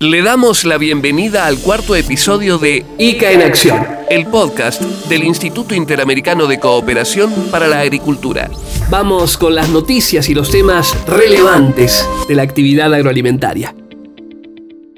Le damos la bienvenida al cuarto episodio de ICA en Acción, el podcast del Instituto Interamericano de Cooperación para la Agricultura. Vamos con las noticias y los temas relevantes de la actividad agroalimentaria.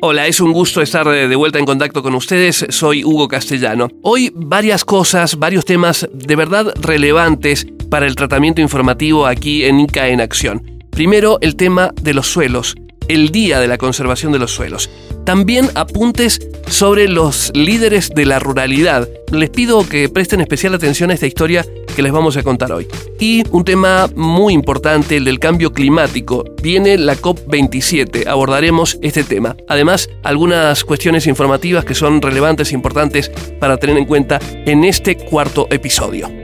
Hola, es un gusto estar de vuelta en contacto con ustedes. Soy Hugo Castellano. Hoy varias cosas, varios temas de verdad relevantes para el tratamiento informativo aquí en ICA en Acción. Primero, el tema de los suelos el Día de la Conservación de los Suelos. También apuntes sobre los líderes de la ruralidad. Les pido que presten especial atención a esta historia que les vamos a contar hoy. Y un tema muy importante, el del cambio climático. Viene la COP27, abordaremos este tema. Además, algunas cuestiones informativas que son relevantes e importantes para tener en cuenta en este cuarto episodio.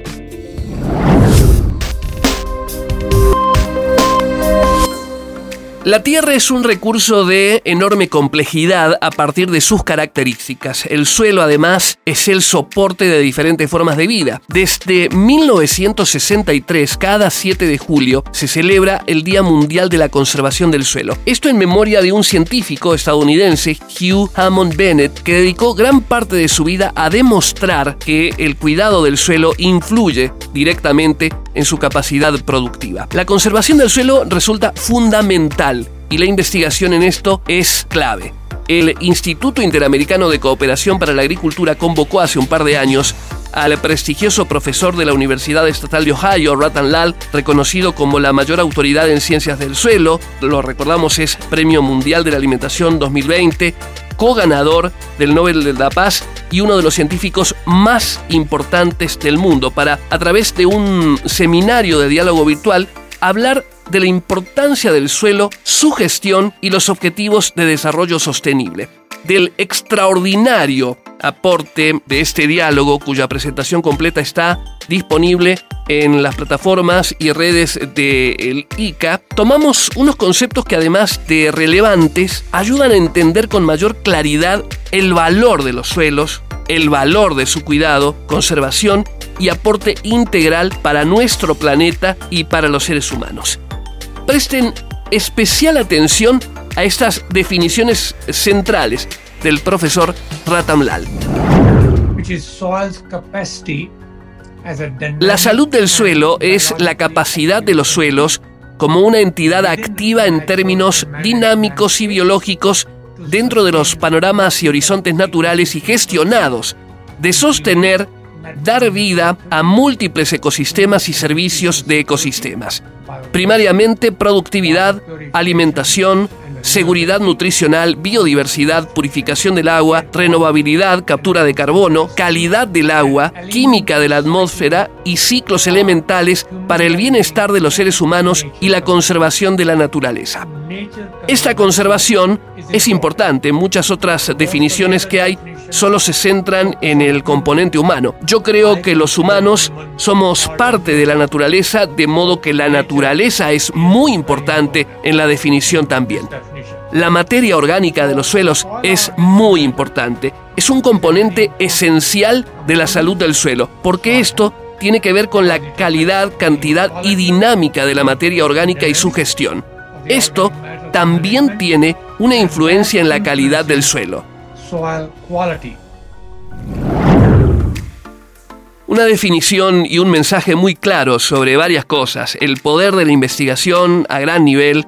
La Tierra es un recurso de enorme complejidad a partir de sus características. El suelo, además, es el soporte de diferentes formas de vida. Desde 1963, cada 7 de julio, se celebra el Día Mundial de la Conservación del Suelo. Esto en memoria de un científico estadounidense, Hugh Hammond Bennett, que dedicó gran parte de su vida a demostrar que el cuidado del suelo influye directamente en su capacidad productiva. La conservación del suelo resulta fundamental y la investigación en esto es clave. El Instituto Interamericano de Cooperación para la Agricultura convocó hace un par de años al prestigioso profesor de la Universidad Estatal de Ohio, Ratan Lal, reconocido como la mayor autoridad en ciencias del suelo, lo recordamos es Premio Mundial de la Alimentación 2020, co-ganador del Nobel de la Paz y uno de los científicos más importantes del mundo, para, a través de un seminario de diálogo virtual, hablar de la importancia del suelo, su gestión y los objetivos de desarrollo sostenible. Del extraordinario aporte de este diálogo, cuya presentación completa está disponible en las plataformas y redes del ICA, tomamos unos conceptos que además de relevantes, ayudan a entender con mayor claridad el valor de los suelos, el valor de su cuidado, conservación y aporte integral para nuestro planeta y para los seres humanos. Presten especial atención a estas definiciones centrales del profesor Ratamlal. La salud del suelo es la capacidad de los suelos como una entidad activa en términos dinámicos y biológicos dentro de los panoramas y horizontes naturales y gestionados, de sostener, dar vida a múltiples ecosistemas y servicios de ecosistemas. Primariamente productividad, alimentación, seguridad nutricional, biodiversidad, purificación del agua, renovabilidad, captura de carbono, calidad del agua, química de la atmósfera y ciclos elementales para el bienestar de los seres humanos y la conservación de la naturaleza. Esta conservación es importante, muchas otras definiciones que hay solo se centran en el componente humano. Yo creo que los humanos somos parte de la naturaleza, de modo que la naturaleza es muy importante en la definición también. La materia orgánica de los suelos es muy importante. Es un componente esencial de la salud del suelo, porque esto tiene que ver con la calidad, cantidad y dinámica de la materia orgánica y su gestión. Esto también tiene una influencia en la calidad del suelo. Una definición y un mensaje muy claro sobre varias cosas, el poder de la investigación a gran nivel,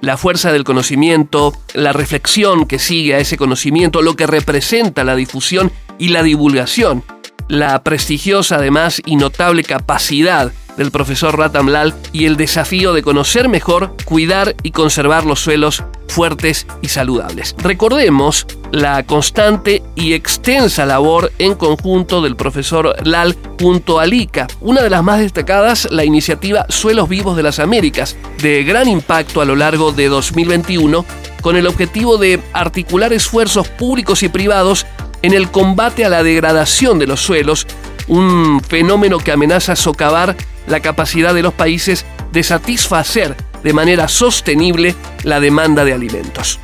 la fuerza del conocimiento, la reflexión que sigue a ese conocimiento, lo que representa la difusión y la divulgación, la prestigiosa además y notable capacidad del profesor Ratamlal y el desafío de conocer mejor, cuidar y conservar los suelos fuertes y saludables. Recordemos la constante y extensa labor en conjunto del profesor Lal junto a LICA, una de las más destacadas, la iniciativa Suelos Vivos de las Américas, de gran impacto a lo largo de 2021, con el objetivo de articular esfuerzos públicos y privados en el combate a la degradación de los suelos, un fenómeno que amenaza socavar la capacidad de los países de satisfacer de manera sostenible la demanda de alimentos.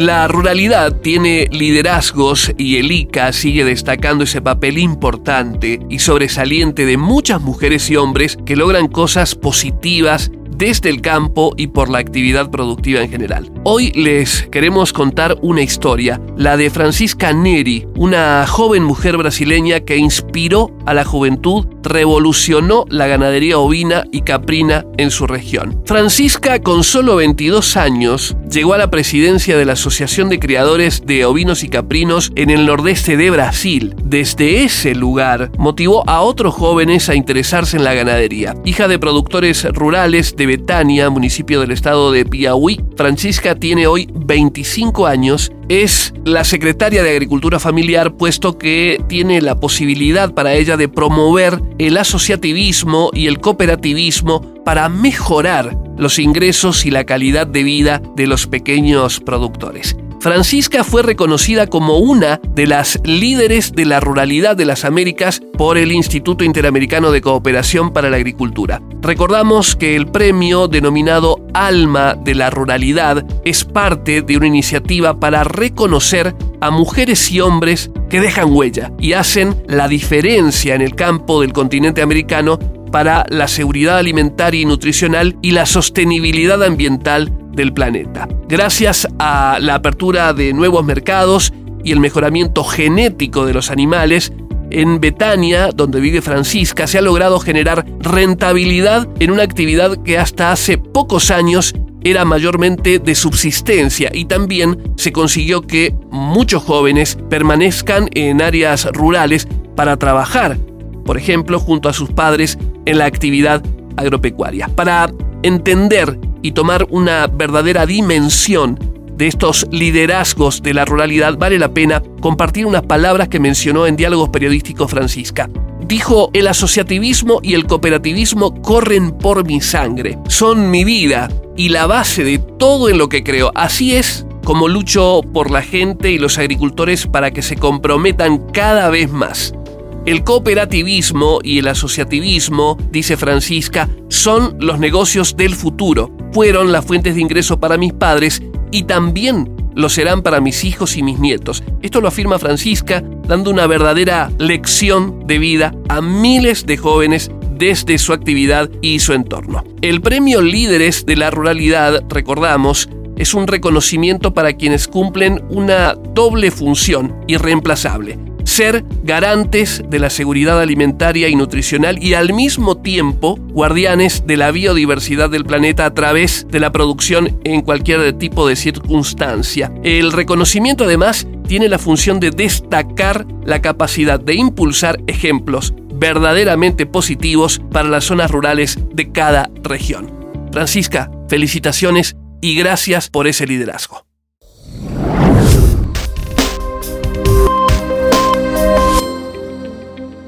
La ruralidad tiene liderazgos y el ICA sigue destacando ese papel importante y sobresaliente de muchas mujeres y hombres que logran cosas positivas desde el campo y por la actividad productiva en general. Hoy les queremos contar una historia, la de Francisca Neri, una joven mujer brasileña que inspiró a la juventud, revolucionó la ganadería ovina y caprina en su región. Francisca, con solo 22 años, llegó a la presidencia de la Asociación de Criadores de Ovinos y Caprinos en el nordeste de Brasil. Desde ese lugar, motivó a otros jóvenes a interesarse en la ganadería. Hija de productores rurales de Betania, municipio del estado de Piauí, Francisca tiene hoy 25 años es la secretaria de Agricultura Familiar, puesto que tiene la posibilidad para ella de promover el asociativismo y el cooperativismo para mejorar los ingresos y la calidad de vida de los pequeños productores. Francisca fue reconocida como una de las líderes de la ruralidad de las Américas por el Instituto Interamericano de Cooperación para la Agricultura. Recordamos que el premio denominado Alma de la Ruralidad es parte de una iniciativa para reconocer a mujeres y hombres que dejan huella y hacen la diferencia en el campo del continente americano para la seguridad alimentaria y nutricional y la sostenibilidad ambiental del planeta. Gracias a la apertura de nuevos mercados y el mejoramiento genético de los animales, en Betania, donde vive Francisca, se ha logrado generar rentabilidad en una actividad que hasta hace pocos años era mayormente de subsistencia y también se consiguió que muchos jóvenes permanezcan en áreas rurales para trabajar, por ejemplo, junto a sus padres en la actividad agropecuaria. Para entender y tomar una verdadera dimensión de estos liderazgos de la ruralidad, vale la pena compartir unas palabras que mencionó en Diálogos Periodísticos Francisca. Dijo, el asociativismo y el cooperativismo corren por mi sangre, son mi vida y la base de todo en lo que creo. Así es como lucho por la gente y los agricultores para que se comprometan cada vez más. El cooperativismo y el asociativismo, dice Francisca, son los negocios del futuro. Fueron las fuentes de ingreso para mis padres y también lo serán para mis hijos y mis nietos. Esto lo afirma Francisca, dando una verdadera lección de vida a miles de jóvenes desde su actividad y su entorno. El premio Líderes de la Ruralidad, recordamos, es un reconocimiento para quienes cumplen una doble función irreemplazable ser garantes de la seguridad alimentaria y nutricional y al mismo tiempo guardianes de la biodiversidad del planeta a través de la producción en cualquier tipo de circunstancia. El reconocimiento además tiene la función de destacar la capacidad de impulsar ejemplos verdaderamente positivos para las zonas rurales de cada región. Francisca, felicitaciones y gracias por ese liderazgo.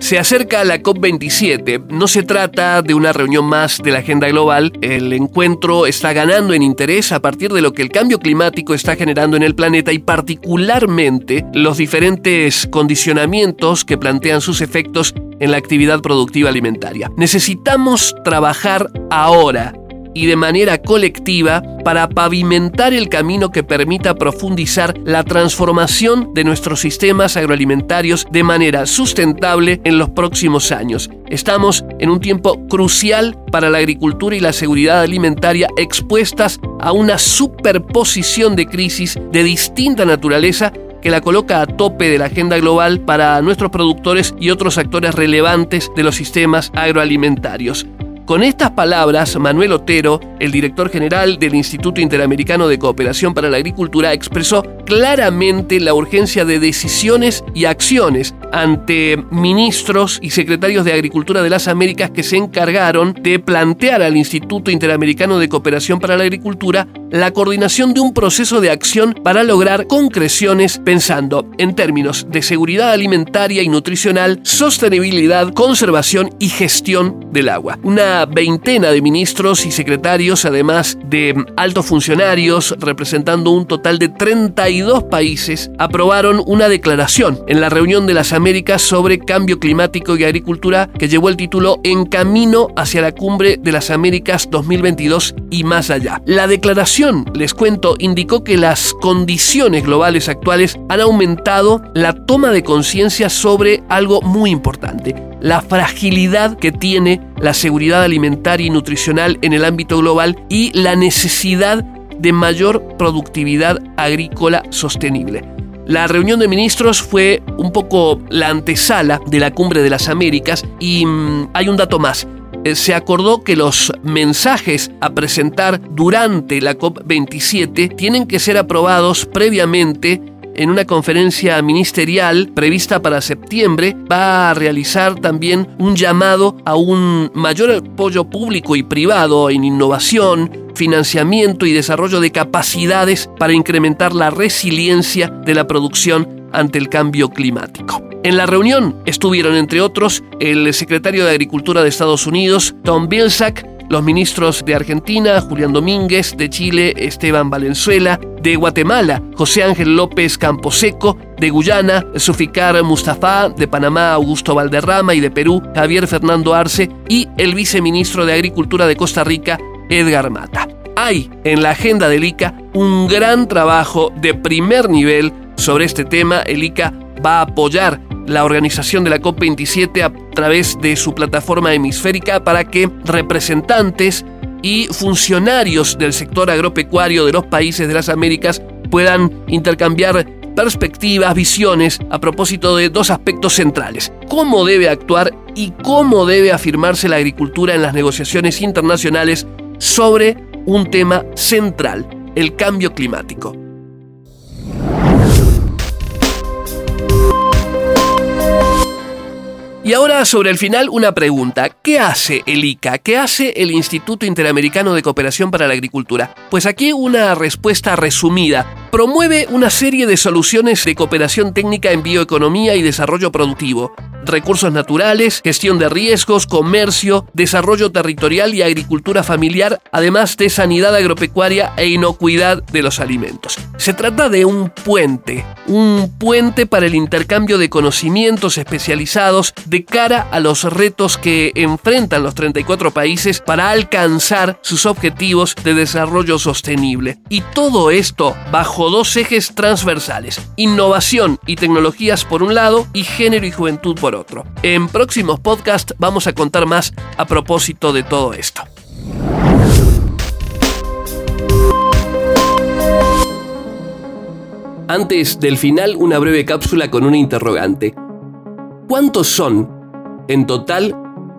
Se acerca la COP27. No se trata de una reunión más de la agenda global. El encuentro está ganando en interés a partir de lo que el cambio climático está generando en el planeta y particularmente los diferentes condicionamientos que plantean sus efectos en la actividad productiva alimentaria. Necesitamos trabajar ahora y de manera colectiva para pavimentar el camino que permita profundizar la transformación de nuestros sistemas agroalimentarios de manera sustentable en los próximos años. Estamos en un tiempo crucial para la agricultura y la seguridad alimentaria expuestas a una superposición de crisis de distinta naturaleza que la coloca a tope de la agenda global para nuestros productores y otros actores relevantes de los sistemas agroalimentarios. Con estas palabras, Manuel Otero, el director general del Instituto Interamericano de Cooperación para la Agricultura, expresó claramente la urgencia de decisiones y acciones ante ministros y secretarios de Agricultura de las Américas que se encargaron de plantear al Instituto Interamericano de Cooperación para la Agricultura la coordinación de un proceso de acción para lograr concreciones pensando en términos de seguridad alimentaria y nutricional, sostenibilidad, conservación y gestión del agua. Una veintena de ministros y secretarios, además de altos funcionarios, representando un total de 32 países, aprobaron una declaración en la reunión de las Américas sobre cambio climático y agricultura que llevó el título En camino hacia la cumbre de las Américas 2022 y más allá. La declaración, les cuento, indicó que las condiciones globales actuales han aumentado la toma de conciencia sobre algo muy importante, la fragilidad que tiene la seguridad alimentaria y nutricional en el ámbito global y la necesidad de mayor productividad agrícola sostenible. La reunión de ministros fue un poco la antesala de la cumbre de las Américas y mm, hay un dato más. Eh, se acordó que los mensajes a presentar durante la COP27 tienen que ser aprobados previamente en una conferencia ministerial prevista para septiembre, va a realizar también un llamado a un mayor apoyo público y privado en innovación, financiamiento y desarrollo de capacidades para incrementar la resiliencia de la producción ante el cambio climático. En la reunión estuvieron, entre otros, el secretario de Agricultura de Estados Unidos, Tom Vilsack, los ministros de Argentina, Julián Domínguez, de Chile, Esteban Valenzuela, de Guatemala, José Ángel López Camposeco, de Guyana, Suficar Mustafa, de Panamá, Augusto Valderrama y de Perú, Javier Fernando Arce y el viceministro de Agricultura de Costa Rica, Edgar Mata. Hay en la agenda del ICA un gran trabajo de primer nivel sobre este tema. El ICA va a apoyar la organización de la COP27 a través de su plataforma hemisférica para que representantes y funcionarios del sector agropecuario de los países de las Américas puedan intercambiar perspectivas, visiones a propósito de dos aspectos centrales. Cómo debe actuar y cómo debe afirmarse la agricultura en las negociaciones internacionales sobre un tema central, el cambio climático. Y ahora sobre el final una pregunta. ¿Qué hace el ICA? ¿Qué hace el Instituto Interamericano de Cooperación para la Agricultura? Pues aquí una respuesta resumida promueve una serie de soluciones de cooperación técnica en bioeconomía y desarrollo productivo, recursos naturales, gestión de riesgos, comercio, desarrollo territorial y agricultura familiar, además de sanidad agropecuaria e inocuidad de los alimentos. Se trata de un puente, un puente para el intercambio de conocimientos especializados de cara a los retos que enfrentan los 34 países para alcanzar sus objetivos de desarrollo sostenible. Y todo esto bajo dos ejes transversales, innovación y tecnologías por un lado y género y juventud por otro. En próximos podcasts vamos a contar más a propósito de todo esto. Antes del final, una breve cápsula con una interrogante. ¿Cuántos son, en total,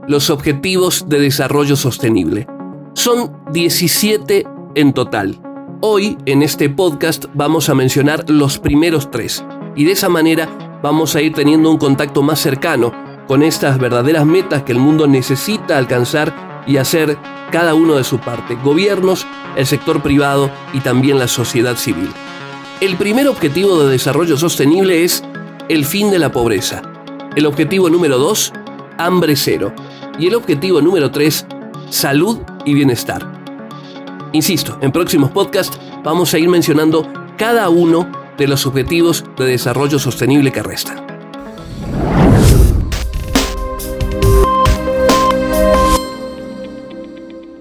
los objetivos de desarrollo sostenible? Son 17 en total. Hoy en este podcast vamos a mencionar los primeros tres y de esa manera vamos a ir teniendo un contacto más cercano con estas verdaderas metas que el mundo necesita alcanzar y hacer cada uno de su parte, gobiernos, el sector privado y también la sociedad civil. El primer objetivo de desarrollo sostenible es el fin de la pobreza. El objetivo número dos, hambre cero. Y el objetivo número tres, salud y bienestar. Insisto, en próximos podcasts vamos a ir mencionando cada uno de los objetivos de desarrollo sostenible que restan.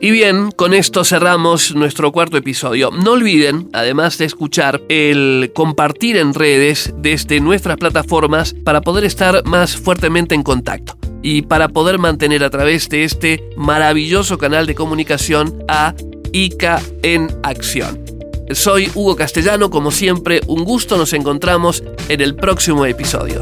Y bien, con esto cerramos nuestro cuarto episodio. No olviden, además de escuchar, el compartir en redes desde nuestras plataformas para poder estar más fuertemente en contacto y para poder mantener a través de este maravilloso canal de comunicación a ICA en acción. Soy Hugo Castellano, como siempre, un gusto, nos encontramos en el próximo episodio.